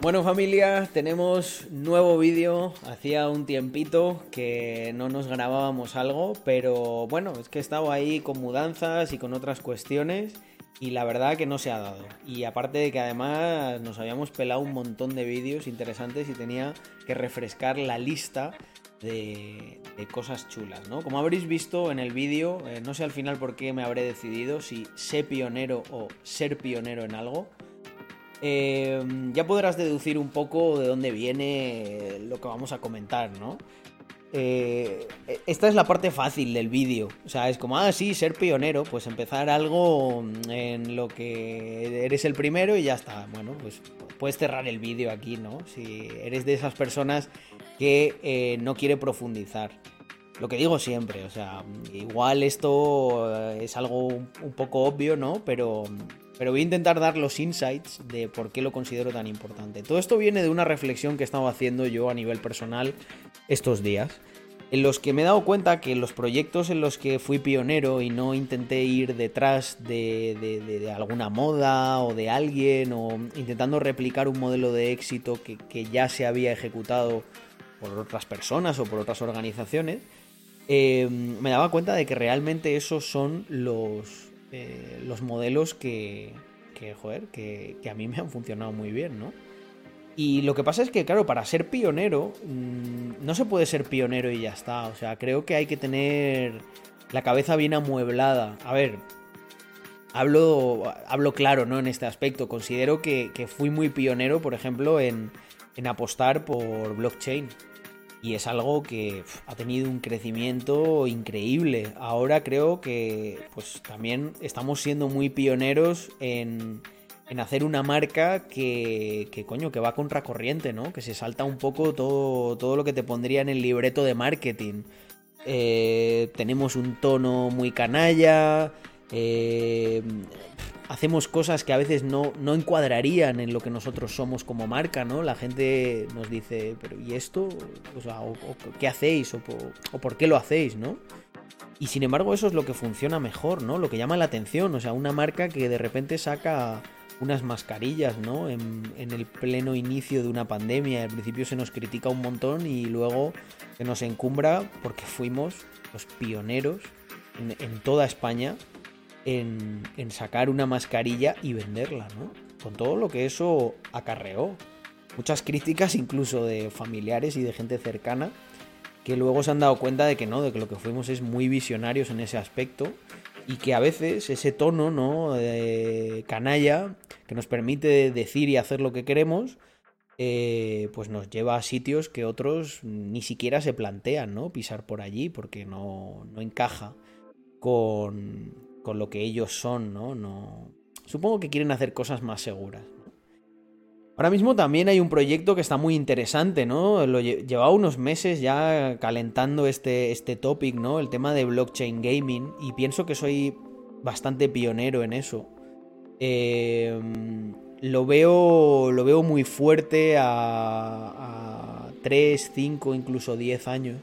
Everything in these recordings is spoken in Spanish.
Bueno familia, tenemos nuevo vídeo. Hacía un tiempito que no nos grabábamos algo, pero bueno, es que he estado ahí con mudanzas y con otras cuestiones y la verdad que no se ha dado. Y aparte de que además nos habíamos pelado un montón de vídeos interesantes y tenía que refrescar la lista de, cosas chulas, ¿no? Como habréis visto en el vídeo, eh, no sé al final por qué me habré decidido si sé pionero o ser pionero en algo. Em, ya podrás deducir un poco de dónde viene lo que vamos a comentar, ¿no? Eh, esta es la parte fácil del vídeo. O sea, es como, ah, sí, ser pionero, pues empezar algo en lo que eres el primero y ya está. Bueno, pues puedes cerrar el vídeo aquí, ¿no? Si eres de esas personas que eh, no quiere profundizar. Lo que digo siempre, o sea, igual esto es algo un poco obvio, ¿no? Pero pero voy a intentar dar los insights de por qué lo considero tan importante. Todo esto viene de una reflexión que he estado haciendo yo a nivel personal estos días, en los que me he dado cuenta que los proyectos en los que fui pionero y no intenté ir detrás de, alguna moda o de alguien o intentando replicar un modelo de éxito que, ya se había ejecutado por otras personas o por otras organizaciones, eh, me daba cuenta de que realmente esos son los, eh, los modelos que, que a mí me han funcionado muy bien, ¿no? Y lo que pasa es que, claro, para ser pionero, mm, no se puede ser pionero y ya está. O sea, creo que hay que tener la cabeza bien amueblada. A ver, hablo, hablo claro, ¿no? En este aspecto. Considero que, fui muy pionero, por ejemplo, en apostar por blockchain y es algo que ha tenido un crecimiento increíble. Ahora creo que pues también estamos siendo muy pioneros en, en hacer una marca que, que, coño, que va contracorriente, ¿no? Que se salta un poco todo, todo lo que te pondría en el libreto de marketing. Eh, tenemos un tono muy canalla. Eh, hacemos cosas que a veces no, no encuadrarían en lo que nosotros somos como marca, ¿no? La gente nos dice, pero ¿y esto? O sea, ¿qué hacéis? O, por qué lo hacéis, no? Y sin embargo eso es lo que funciona mejor, ¿no? Lo que llama la atención, o sea, una marca que de repente saca unas mascarillas, ¿no? En, el pleno inicio de una pandemia. Al principio se nos critica un montón y luego se nos encumbra porque fuimos los pioneros en, en toda España en, sacar una mascarilla y venderla, ¿no? Con todo lo que eso acarreó. Muchas críticas incluso de familiares y de gente cercana que luego se han dado cuenta de que no, de que lo que fuimos es muy visionarios en ese aspecto y que a veces ese tono, ¿no? De canalla que nos permite decir y hacer lo que queremos, eh, pues nos lleva a sitios que otros ni siquiera se plantean, ¿no? Pisar por allí porque no, no encaja con, con lo que ellos son, ¿no? no... Supongo que quieren hacer cosas más seguras. Ahora mismo también hay un proyecto que está muy interesante, ¿no? Lo llevaba unos meses ya calentando este, este topic, ¿no? El tema de blockchain gaming. Y pienso que soy bastante pionero en eso. Em, lo, veo, lo veo muy fuerte a, a 3, 5, incluso 10 años.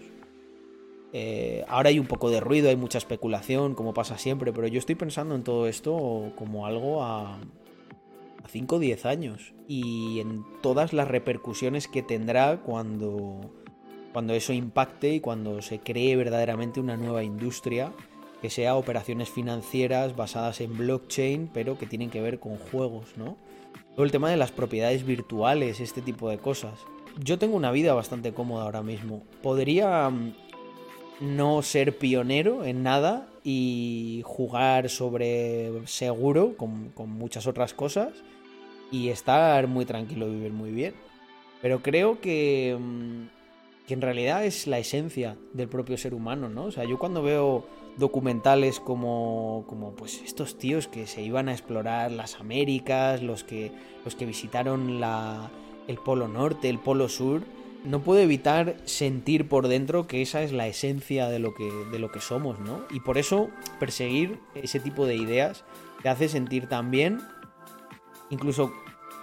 Eh, ahora hay un poco de ruido, hay mucha especulación, como pasa siempre, pero yo estoy pensando en todo esto como algo a, 5 o 10 años y en todas las repercusiones que tendrá cuando, cuando eso impacte y cuando se cree verdaderamente una nueva industria que sea operaciones financieras basadas en blockchain, pero que tienen que ver con juegos, ¿no? Todo el tema de las propiedades virtuales, este tipo de cosas. Yo tengo una vida bastante cómoda ahora mismo. Podría no ser pionero en nada y jugar sobre seguro con, muchas otras cosas y estar muy tranquilo y vivir muy bien. Pero creo que, mm, que en realidad es la esencia del propio ser humano, ¿no? O sea, yo cuando veo documentales como, como pues estos tíos que se iban a explorar las Américas, los que, los que visitaron la, el Polo Norte, el Polo Sur, no puedo evitar sentir por dentro que esa es la esencia de lo que, de lo que somos, ¿no? Y por eso perseguir ese tipo de ideas te hace sentir también, incluso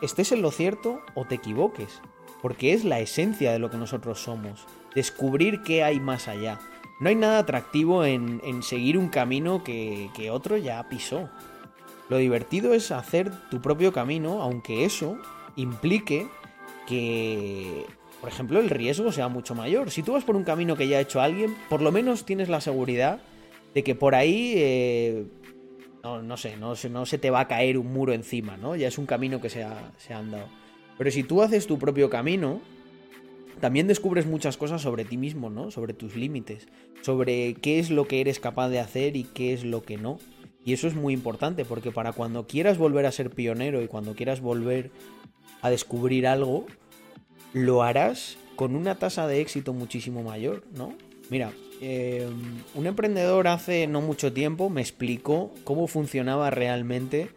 estés en lo cierto o te equivoques, porque es la esencia de lo que nosotros somos, descubrir qué hay más allá. No hay nada atractivo en, en seguir un camino que, que otro ya pisó. Lo divertido es hacer tu propio camino, aunque eso implique que, por ejemplo, el riesgo sea mucho mayor. Si tú vas por un camino que ya ha hecho alguien, por lo menos tienes la seguridad de que por ahí, eh, no, sé, no, se te va a caer un muro encima, ¿no? Ya es un camino que se se ha andado. Pero si tú haces tu propio camino, también descubres muchas cosas sobre ti mismo, ¿no? Sobre tus límites, sobre qué es lo que eres capaz de hacer y qué es lo que no. Y eso es muy importante porque para cuando quieras volver a ser pionero y cuando quieras volver a descubrir algo, lo harás con una tasa de éxito muchísimo mayor, ¿no? Mira, eh, un emprendedor hace no mucho tiempo me explicó cómo funcionaba realmente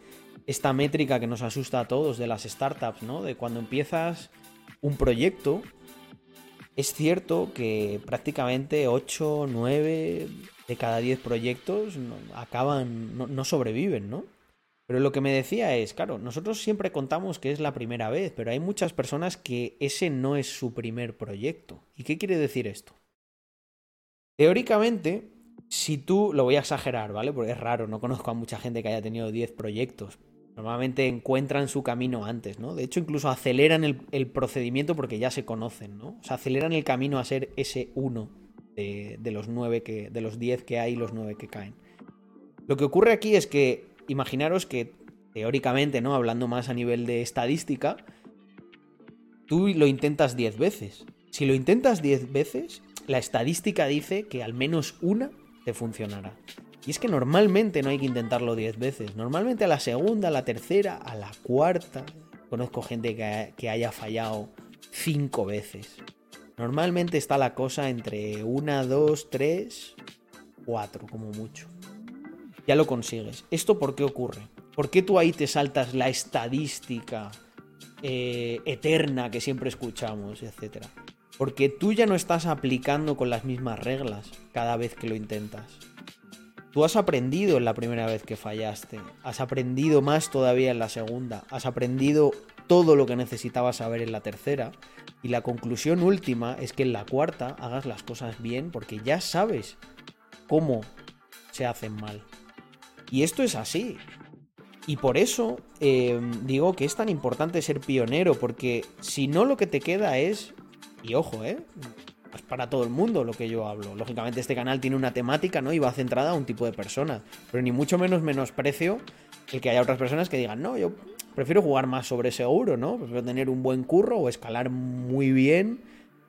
esta métrica que nos asusta a todos de las startups, ¿no? De cuando empiezas un proyecto, es cierto que prácticamente 8, 9 de cada 10 proyectos acaban, no, sobreviven, ¿no? Pero lo que me decía es, claro, nosotros siempre contamos que es la primera vez, pero hay muchas personas que ese no es su primer proyecto. ¿Y qué quiere decir esto? Teóricamente, si tú, lo voy a exagerar, ¿vale? Porque es raro, no conozco a mucha gente que haya tenido 10 proyectos, Normalmente encuentran su camino antes, ¿no? De hecho, incluso aceleran el, procedimiento porque ya se conocen, ¿no? O sea, aceleran el camino a ser ese uno de, los nueve que. de los diez que hay y los nueve que caen. Lo que ocurre aquí es que, imaginaros que, teóricamente, ¿no? Hablando más a nivel de estadística, tú lo intentas diez veces. Si lo intentas diez veces, la estadística dice que al menos una te funcionará. Y es que normalmente no hay que intentarlo 10 veces. Normalmente a la segunda, a la tercera, a la cuarta. Conozco gente que, haya fallado 5 veces. Normalmente está la cosa entre 1, 2, 3, 4 como mucho. Ya lo consigues. ¿Esto por qué ocurre? ¿Por qué tú ahí te saltas la estadística eh, eterna que siempre escuchamos, etcétera? Porque tú ya no estás aplicando con las mismas reglas cada vez que lo intentas. Tú has aprendido en la primera vez que fallaste, has aprendido más todavía en la segunda, has aprendido todo lo que necesitabas saber en la tercera y la conclusión última es que en la cuarta hagas las cosas bien porque ya sabes cómo se hacen mal. Y esto es así. Y por eso eh, digo que es tan importante ser pionero porque si no lo que te queda es, y ojo, eh, para todo el mundo lo que yo hablo. Lógicamente este canal tiene una temática, ¿no? Y va centrada a un tipo de persona. Pero ni mucho menos menosprecio el que haya otras personas que digan, no, yo prefiero jugar más sobre seguro, ¿no? Prefiero tener un buen curro o escalar muy bien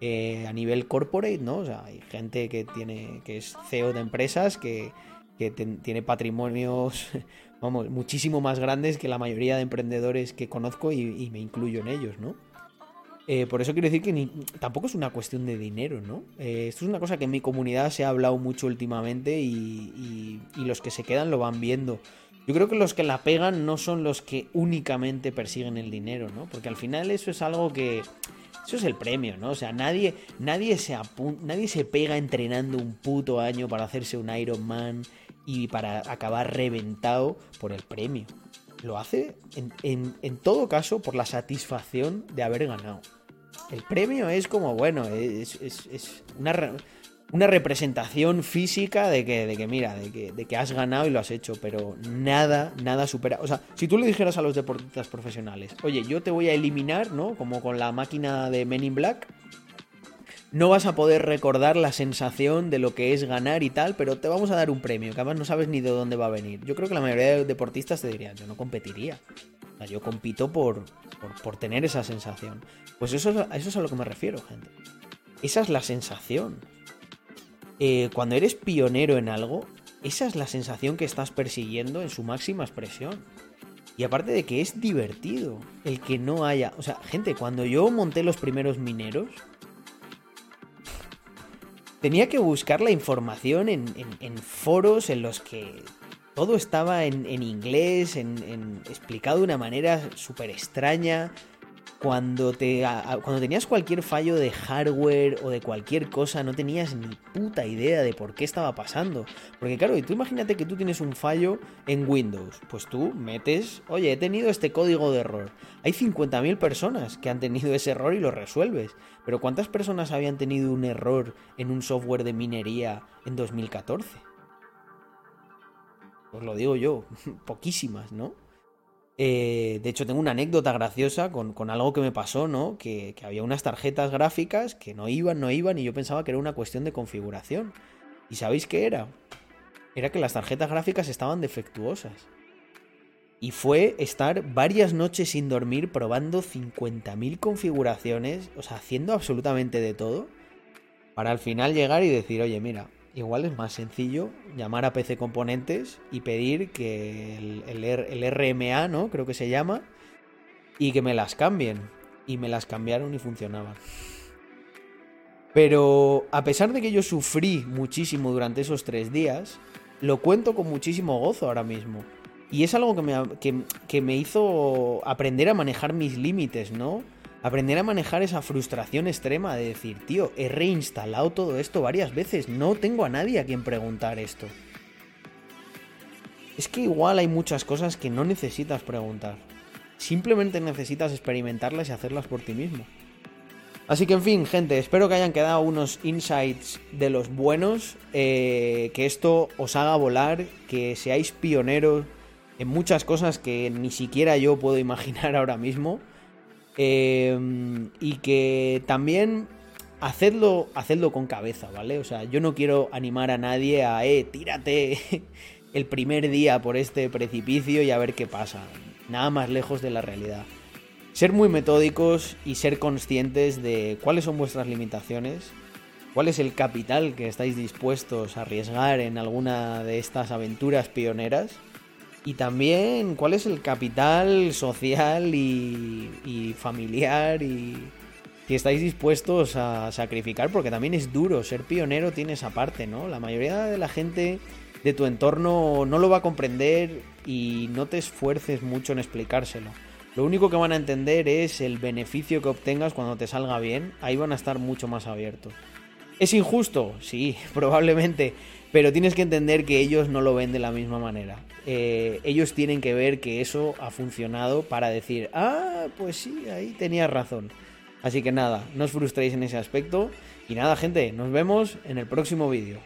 eh, a nivel corporate, ¿no? O sea, hay gente que tiene, que es CEO de empresas que, tiene patrimonios, vamos, muchísimo más grandes que la mayoría de emprendedores que conozco y me incluyo en ellos, ¿no? Eh, por eso quiero decir que tampoco es una cuestión de dinero, ¿no? Eh, esto es una cosa que en mi comunidad se ha hablado mucho últimamente y, los que se quedan lo van viendo. Yo creo que los que la pegan no son los que únicamente persiguen el dinero, ¿no? Porque al final eso es algo que... Eso es el premio, ¿no? O sea, nadie, nadie, se, nadie se pega entrenando un puto año para hacerse un Iron Man y para acabar reventado por el premio. Lo hace en todo caso por la satisfacción de haber ganado. El premio es como, bueno, es, una, una, representación física de que, de que mira, de que, de que, has ganado y lo has hecho, pero nada, nada supera. O sea, si tú le dijeras a los deportistas profesionales, oye, yo te voy a eliminar, ¿no? Como con la máquina de Men in Black, no vas a poder recordar la sensación de lo que es ganar y tal, pero te vamos a dar un premio, que además no sabes ni de dónde va a venir. Yo creo que la mayoría de deportistas te dirían, yo no competiría. O sea, yo compito por, por, tener esa sensación. Pues eso, eso es a lo que me refiero, gente. Esa es la sensación. Eh, cuando eres pionero en algo, esa es la sensación que estás persiguiendo en su máxima expresión. Y aparte de que es divertido el que no haya... O sea, gente, cuando yo monté los primeros mineros, tenía que buscar la información en, foros en los que todo estaba en, inglés, en, explicado de una manera súper extraña. Cuando, te, cuando tenías cualquier fallo de hardware o de cualquier cosa, no tenías ni puta idea de por qué estaba pasando. Porque claro, y tú imagínate que tú tienes un fallo en Windows. Pues tú metes, oye, he tenido este código de error. Hay 50.000 personas que han tenido ese error y lo resuelves. Pero ¿cuántas personas habían tenido un error en un software de minería en 2014? Os lo digo yo, poquísimas, ¿no? Eh, de hecho, tengo una anécdota graciosa con, algo que me pasó, ¿no? Que, que, había unas tarjetas gráficas que no iban, no iban, y yo pensaba que era una cuestión de configuración. ¿Y sabéis qué era? Era que las tarjetas gráficas estaban defectuosas. Y fue estar varias noches sin dormir probando 50.000 configuraciones, o sea, haciendo absolutamente de todo, para al final llegar y decir, oye, mira, igual es más sencillo llamar a PC Componentes y pedir que el, el, RMA, ¿no? Creo que se llama, y que me las cambien. Y me las cambiaron y funcionaban. Pero a pesar de que yo sufrí muchísimo durante esos tres días, lo cuento con muchísimo gozo ahora mismo. Y es algo que me, que, me hizo aprender a manejar mis límites, ¿no? Aprender a manejar esa frustración extrema de decir, tío, he reinstalado todo esto varias veces, no tengo a nadie a quien preguntar esto. Es que igual hay muchas cosas que no necesitas preguntar. Simplemente necesitas experimentarlas y hacerlas por ti mismo. Así que en fin, gente, espero que hayan quedado unos insights de los buenos, eh, que esto os haga volar, que seáis pioneros en muchas cosas que ni siquiera yo puedo imaginar ahora mismo. Em, y que también hacedlo, hacedlo con cabeza, ¿vale? O sea, yo no quiero animar a nadie a, eh, tírate el primer día por este precipicio y a ver qué pasa. Nada más lejos de la realidad. Ser muy metódicos y ser conscientes de cuáles son vuestras limitaciones, cuál es el capital que estáis dispuestos a arriesgar en alguna de estas aventuras pioneras y también cuál es el capital social y, familiar y que estáis dispuestos a sacrificar, porque también es duro, ser pionero tiene esa parte, ¿no? La mayoría de la gente de tu entorno no lo va a comprender y no te esfuerces mucho en explicárselo. Lo único que van a entender es el beneficio que obtengas cuando te salga bien, ahí van a estar mucho más abiertos. ¿Es injusto? Sí, probablemente, pero tienes que entender que ellos no lo ven de la misma manera. Eh, ellos tienen que ver que eso ha funcionado para decir, ah, pues sí, ahí tenías razón. Así que nada, no os frustréis en ese aspecto. Y nada, gente, nos vemos en el próximo vídeo.